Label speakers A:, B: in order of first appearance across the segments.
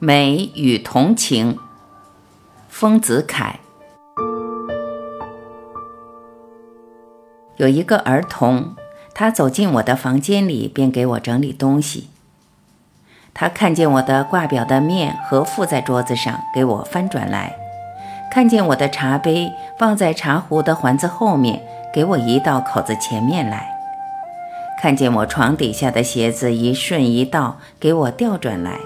A: 美与同情，丰子恺。有一个儿童，他走进我的房间里，便给我整理东西。他看见我的挂表的面和附在桌子上，给我翻转来；看见我的茶杯放在茶壶的环子后面，给我移到口子前面来；看见我床底下的鞋子一顺一倒，给我调转来。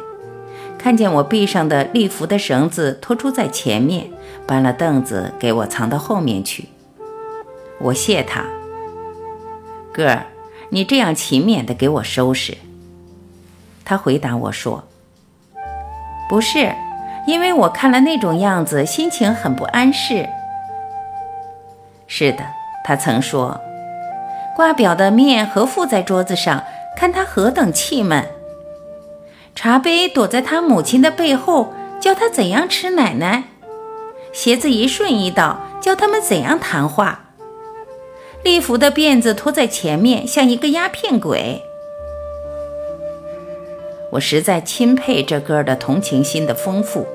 A: 看见我臂上的立服的绳子拖出在前面，搬了凳子给我藏到后面去。我谢他，哥儿，你这样勤勉的给我收拾。他回答我说：“不是，因为我看了那种样子，心情很不安适。”是的，他曾说，挂表的面和附在桌子上，看他何等气闷。茶杯躲在他母亲的背后，教他怎样吃奶奶；鞋子一顺一倒，教他们怎样谈话。利弗的辫子拖在前面，像一个鸦片鬼。我实在钦佩这哥儿的同情心的丰富，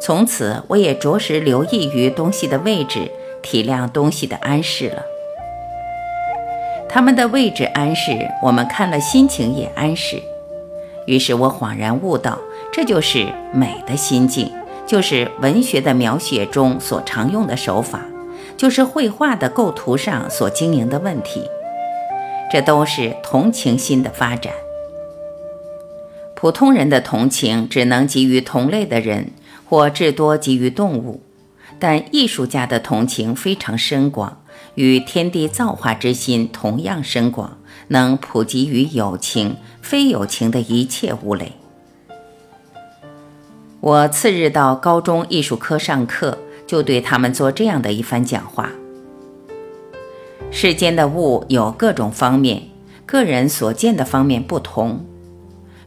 A: 从此我也着实留意于东西的位置，体谅东西的安适了。他们的位置安适，我们看了心情也安适。于是我恍然悟道，这就是美的心境，就是文学的描写中所常用的手法，就是绘画的构图上所经营的问题。这都是同情心的发展。普通人的同情只能给予同类的人，或至多给予动物，但艺术家的同情非常深广，与天地造化之心同样深广。能普及于有情、非有情的一切物类。我次日到高中艺术科上课，就对他们做这样的一番讲话：世间的物有各种方面，个人所见的方面不同。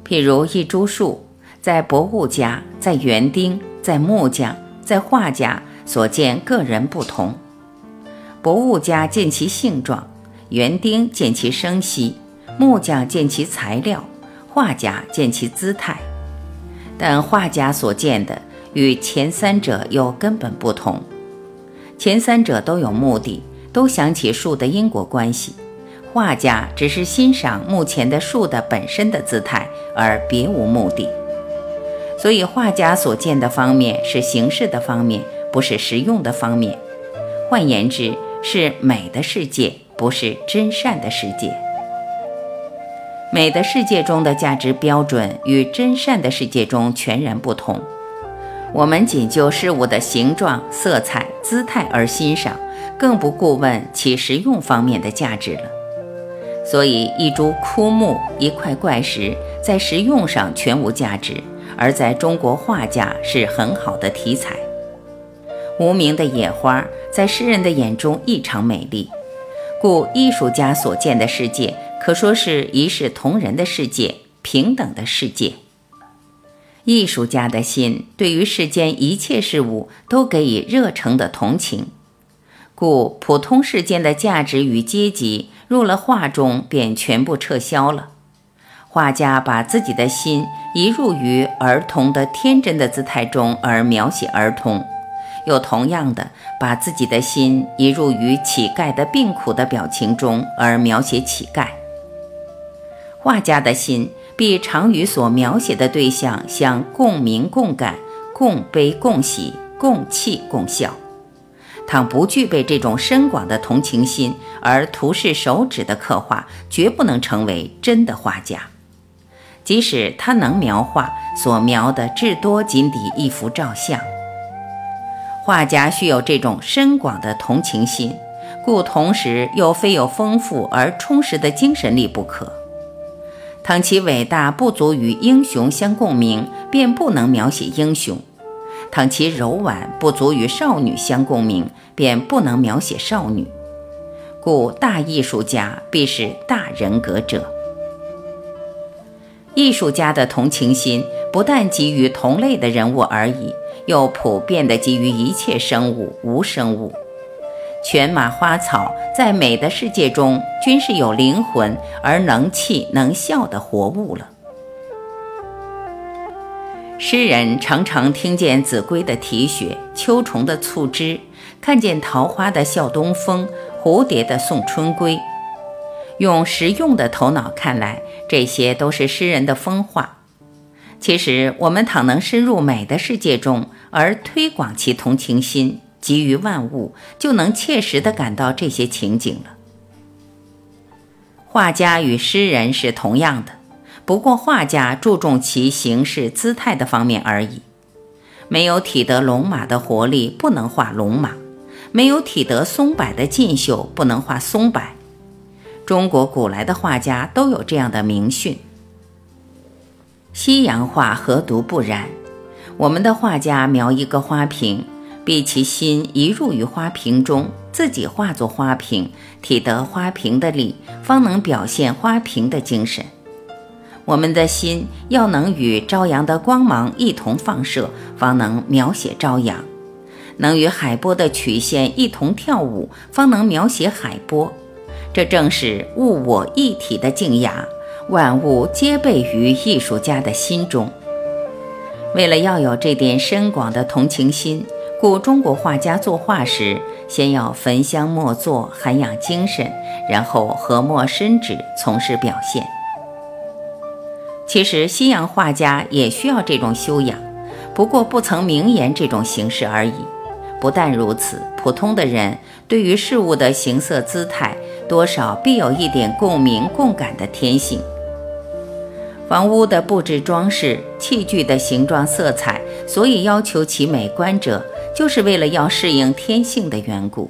A: 譬如一株树，在博物家、在园丁、在木匠、在画家所见，个人不同。博物家见其性状。园丁见其生息，木匠见其材料，画家见其姿态。但画家所见的与前三者又根本不同。前三者都有目的，都想起树的因果关系；画家只是欣赏目前的树的本身的姿态，而别无目的。所以，画家所见的方面是形式的方面，不是实用的方面。换言之，是美的世界。不是真善的世界，美的世界中的价值标准与真善的世界中全然不同。我们仅就事物的形状、色彩、姿态而欣赏，更不顾问其实用方面的价值了。所以，一株枯木、一块怪石，在实用上全无价值，而在中国画家是很好的题材。无名的野花，在诗人的眼中异常美丽。故艺术家所见的世界，可说是一视同仁的世界，平等的世界。艺术家的心对于世间一切事物都给予热诚的同情，故普通世间的价值与阶级入了画中便全部撤销了。画家把自己的心移入于儿童的天真的姿态中而描写儿童。又同样的，把自己的心移入于乞丐的病苦的表情中，而描写乞丐。画家的心必常与所描写的对象相共鸣、共感、共悲、共喜、共泣、共笑。倘不具备这种深广的同情心，而图示手指的刻画，绝不能成为真的画家。即使他能描画，所描的至多仅抵一幅照相。画家需有这种深广的同情心，故同时又非有丰富而充实的精神力不可。倘其伟大不足与英雄相共鸣，便不能描写英雄；倘其柔婉不足与少女相共鸣，便不能描写少女。故大艺术家必是大人格者。艺术家的同情心不但给予同类的人物而已。又普遍地给予一切生物、无生物、犬马花草，在美的世界中，均是有灵魂而能气能笑的活物了。诗人常常听见子规的啼血，秋虫的促织，看见桃花的笑东风，蝴蝶的送春归。用实用的头脑看来，这些都是诗人的风化。其实，我们倘能深入美的世界中，而推广其同情心，给予万物，就能切实地感到这些情景了。画家与诗人是同样的，不过画家注重其形式姿态的方面而已。没有体得龙马的活力，不能画龙马；没有体得松柏的劲秀，不能画松柏。中国古来的画家都有这样的名训。西洋画何独不然？我们的画家描一个花瓶，必其心一入于花瓶中，自己化作花瓶，体得花瓶的力，方能表现花瓶的精神。我们的心要能与朝阳的光芒一同放射，方能描写朝阳；能与海波的曲线一同跳舞，方能描写海波。这正是物我一体的静雅，万物皆备于艺术家的心中。为了要有这点深广的同情心，故中国画家作画时，先要焚香默坐，涵养精神，然后和墨深纸，从事表现。其实西洋画家也需要这种修养，不过不曾明言这种形式而已。不但如此，普通的人对于事物的形色姿态，多少必有一点共鸣共感的天性。房屋的布置装饰、器具的形状色彩，所以要求其美观者，就是为了要适应天性的缘故。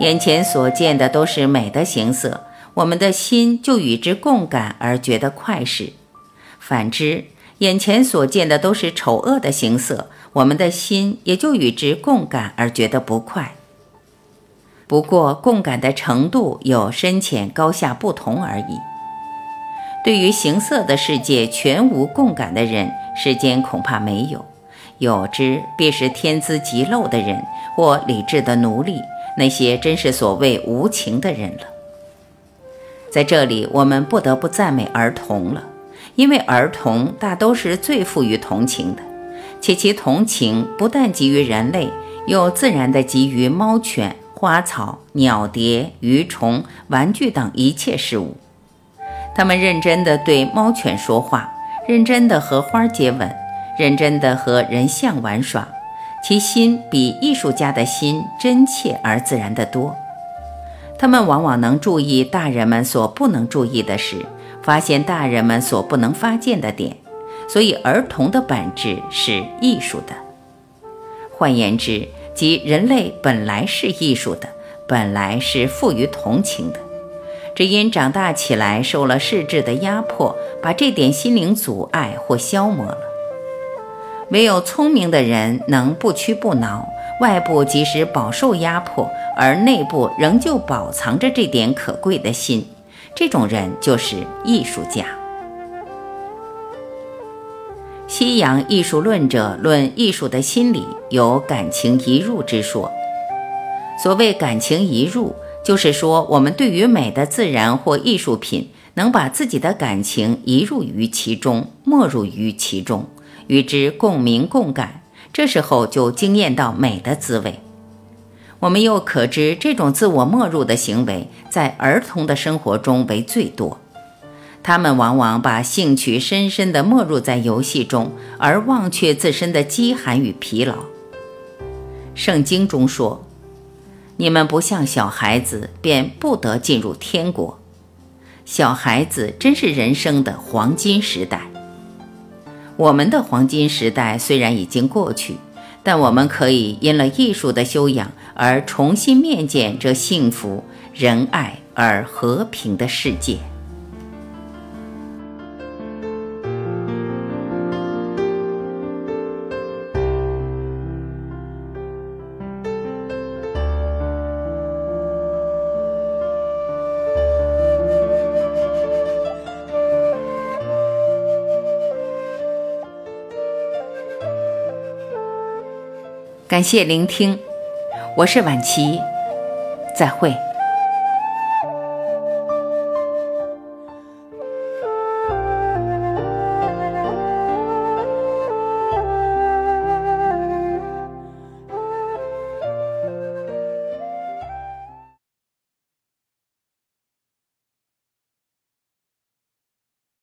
A: 眼前所见的都是美的形色，我们的心就与之共感而觉得快事；反之，眼前所见的都是丑恶的形色。我们的心也就与之共感而觉得不快。不过共感的程度有深浅高下不同而已。对于形色的世界全无共感的人，世间恐怕没有；有之，必是天资极陋的人或理智的奴隶，那些真是所谓无情的人了。在这里，我们不得不赞美儿童了，因为儿童大都是最富于同情的。且其同情不但给予人类，又自然地给予猫犬、花草、鸟蝶、鱼虫、玩具等一切事物。他们认真地对猫犬说话，认真地和花接吻，认真地和人像玩耍，其心比艺术家的心真切而自然得多。他们往往能注意大人们所不能注意的事，发现大人们所不能发现的点。所以，儿童的本质是艺术的。换言之，即人类本来是艺术的，本来是富于同情的。只因长大起来受了世智的压迫，把这点心灵阻碍或消磨了。唯有聪明的人能不屈不挠，外部即使饱受压迫，而内部仍旧保藏着这点可贵的心，这种人就是艺术家。西洋艺术论者论艺术的心理，有感情移入之说。所谓感情移入，就是说我们对于美的自然或艺术品，能把自己的感情移入于其中，没入于其中，与之共鸣共感，这时候就惊艳到美的滋味。我们又可知，这种自我没入的行为，在儿童的生活中为最多。他们往往把兴趣深深地没入在游戏中，而忘却自身的饥寒与疲劳。圣经中说：“你们不像小孩子，便不得进入天国。”小孩子真是人生的黄金时代。我们的黄金时代虽然已经过去，但我们可以因了艺术的修养而重新面见这幸福、仁爱而和平的世界。感谢聆听，我是晚琪，再会。